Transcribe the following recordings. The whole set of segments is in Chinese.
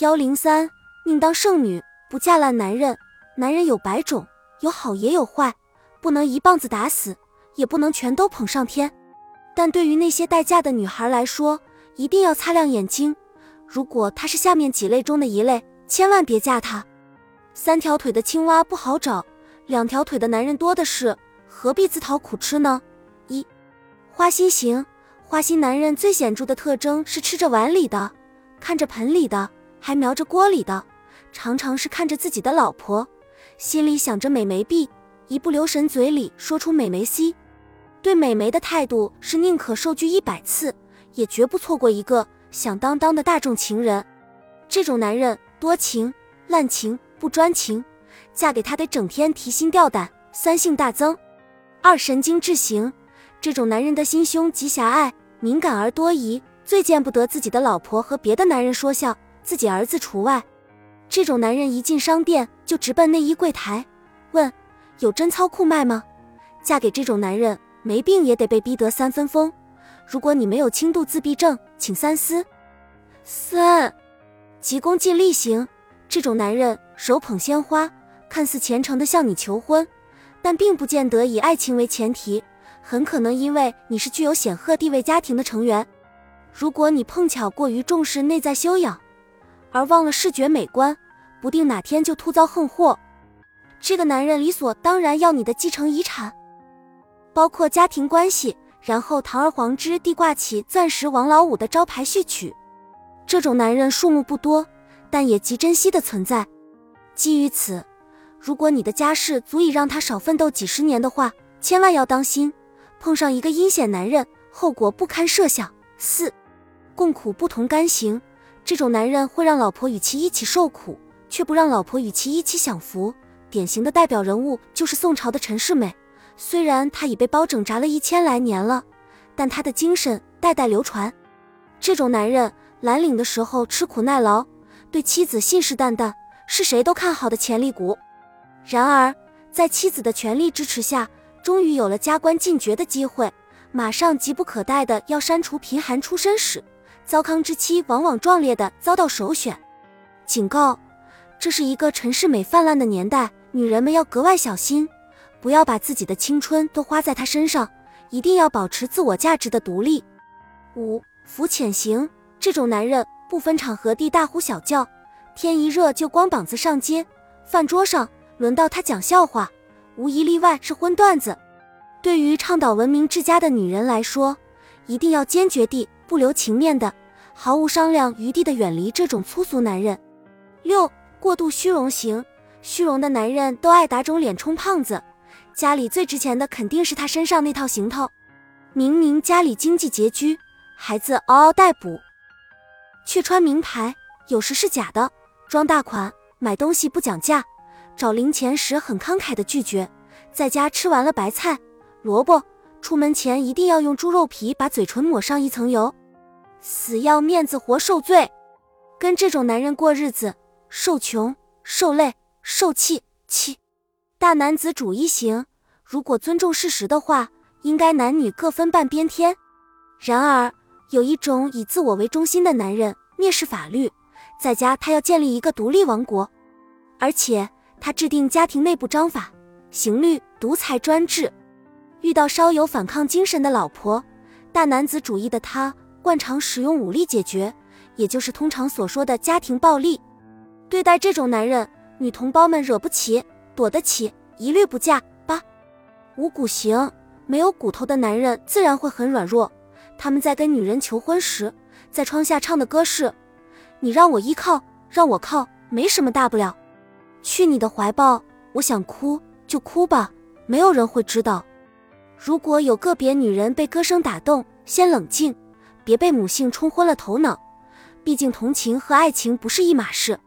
幺零三，宁当剩女，不嫁烂男人。男人有百种，有好也有坏，不能一棒子打死，也不能全都捧上天。但对于那些待嫁的女孩来说，一定要擦亮眼睛。如果她是下面几类中的一类，千万别嫁她。三条腿的青蛙不好找，两条腿的男人多的是，何必自讨苦吃呢？一，花心型，花心男人最显著的特征是吃着碗里的，看着盆里的。还瞄着锅里的，常常是看着自己的老婆，心里想着美眉 B，一不留神嘴里说出美眉 C，对美眉的态度是宁可受拒一百次，也绝不错过一个响当当的大众情人。这种男人多情、滥情、不专情，嫁给他得整天提心吊胆，三性大增。二神经质型，这种男人的心胸极狭隘，敏感而多疑，最见不得自己的老婆和别的男人说笑。自己儿子除外，这种男人一进商店就直奔内衣柜台，问有贞操裤卖吗？嫁给这种男人，没病也得被逼得三分疯。如果你没有轻度自闭症，请三思。三，急功近利型，这种男人手捧鲜花，看似虔诚的向你求婚，但并不见得以爱情为前提，很可能因为你是具有显赫地位家庭的成员。如果你碰巧过于重视内在修养，而忘了视觉美观，不定哪天就突遭横祸。这个男人理所当然要你的继承遗产，包括家庭关系，然后堂而皇之地挂起钻石王老五的招牌序曲。这种男人数目不多，但也极珍惜的存在。基于此，如果你的家世足以让他少奋斗几十年的话，千万要当心，碰上一个阴险男人，后果不堪设想。四，共苦不同甘型。这种男人会让老婆与其一起受苦，却不让老婆与其一起享福。典型的代表人物就是宋朝的陈世美。虽然他已被包拯铡了一千来年了，但他的精神代代流传。这种男人蓝领的时候吃苦耐劳，对妻子信誓旦旦，是谁都看好的潜力股。然而，在妻子的全力支持下，终于有了加官进爵的机会，马上急不可待的要删除贫寒出身史。糟糠之妻往往壮烈的遭到首选。警告：这是一个陈世美泛滥的年代，女人们要格外小心，不要把自己的青春都花在他身上，一定要保持自我价值的独立。五浮浅型这种男人不分场合地大呼小叫，天一热就光膀子上街，饭桌上轮到他讲笑话，无一例外是荤段子。对于倡导文明治家的女人来说，一定要坚决地。不留情面的，毫无商量余地的远离这种粗俗男人。六过度虚荣型，虚荣的男人都爱打肿脸充胖子，家里最值钱的肯定是他身上那套行头。明明家里经济拮据，孩子嗷嗷待哺，却穿名牌，有时是假的，装大款，买东西不讲价，找零钱时很慷慨的拒绝，在家吃完了白菜、萝卜。出门前一定要用猪肉皮把嘴唇抹上一层油，死要面子活受罪。跟这种男人过日子，受穷、受累、受气。气大男子主义型，如果尊重事实的话，应该男女各分半边天。然而，有一种以自我为中心的男人，蔑视法律，在家他要建立一个独立王国，而且他制定家庭内部章法，刑律独裁专制。遇到稍有反抗精神的老婆，大男子主义的他惯常使用武力解决，也就是通常所说的家庭暴力。对待这种男人，女同胞们惹不起，躲得起，一律不嫁。八无骨型，没有骨头的男人自然会很软弱。他们在跟女人求婚时，在窗下唱的歌是：“你让我依靠，让我靠，没什么大不了。去你的怀抱，我想哭就哭吧，没有人会知道。”如果有个别女人被歌声打动，先冷静，别被母性冲昏了头脑。毕竟同情和爱情不是一码事。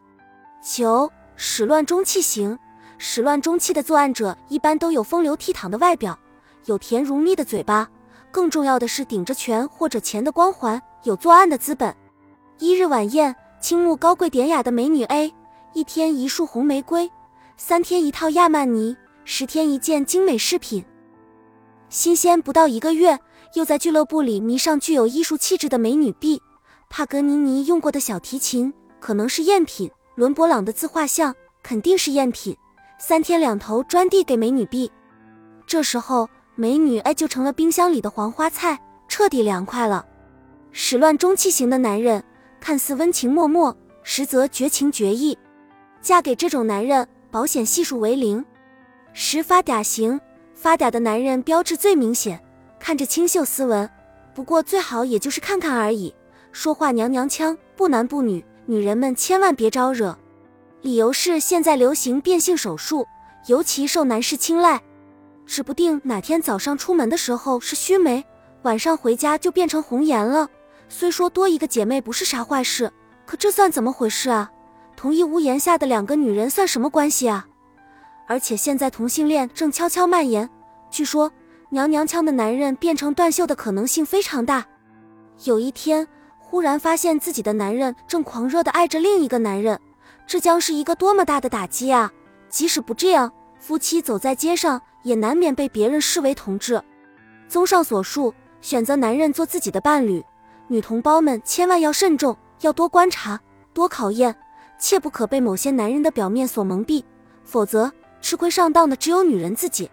九始乱终弃型，始乱终弃的作案者一般都有风流倜傥的外表，有甜如蜜的嘴巴，更重要的是顶着权或者钱的光环，有作案的资本。一日晚宴，倾慕高贵典雅的美女 A，一天一束红玫瑰，三天一套亚曼尼，十天一件精美饰品。新鲜不到一个月，又在俱乐部里迷上具有艺术气质的美女 B。帕格尼尼用过的小提琴可能是赝品。伦勃朗的自画像肯定是赝品，三天两头专递给美女 B。这时候，美女 A 就成了冰箱里的黄花菜，彻底凉快了。始乱终弃型的男人，看似温情脉脉，实则绝情绝义。嫁给这种男人，保险系数为零。十发嗲型，发嗲的男人标志最明显，看着清秀斯文，不过最好也就是看看而已。说话娘娘腔，不男不女，女人们千万别招惹。理由是现在流行变性手术，尤其受男士青睐。指不定哪天早上出门的时候是须眉，晚上回家就变成红颜了。虽说多一个姐妹不是啥坏事，可这算怎么回事啊？同一屋檐下的两个女人算什么关系啊？而且现在同性恋正悄悄蔓延，据说娘娘腔的男人变成断袖的可能性非常大。有一天忽然发现自己的男人正狂热的爱着另一个男人，这将是一个多么大的打击啊！即使不这样，夫妻走在街上也难免被别人视为同志。综上所述，选择男人做自己的伴侣，女同胞们千万要慎重，要多观察，多考验，切不可被某些男人的表面所蒙蔽，否则。吃亏上当的只有女人自己。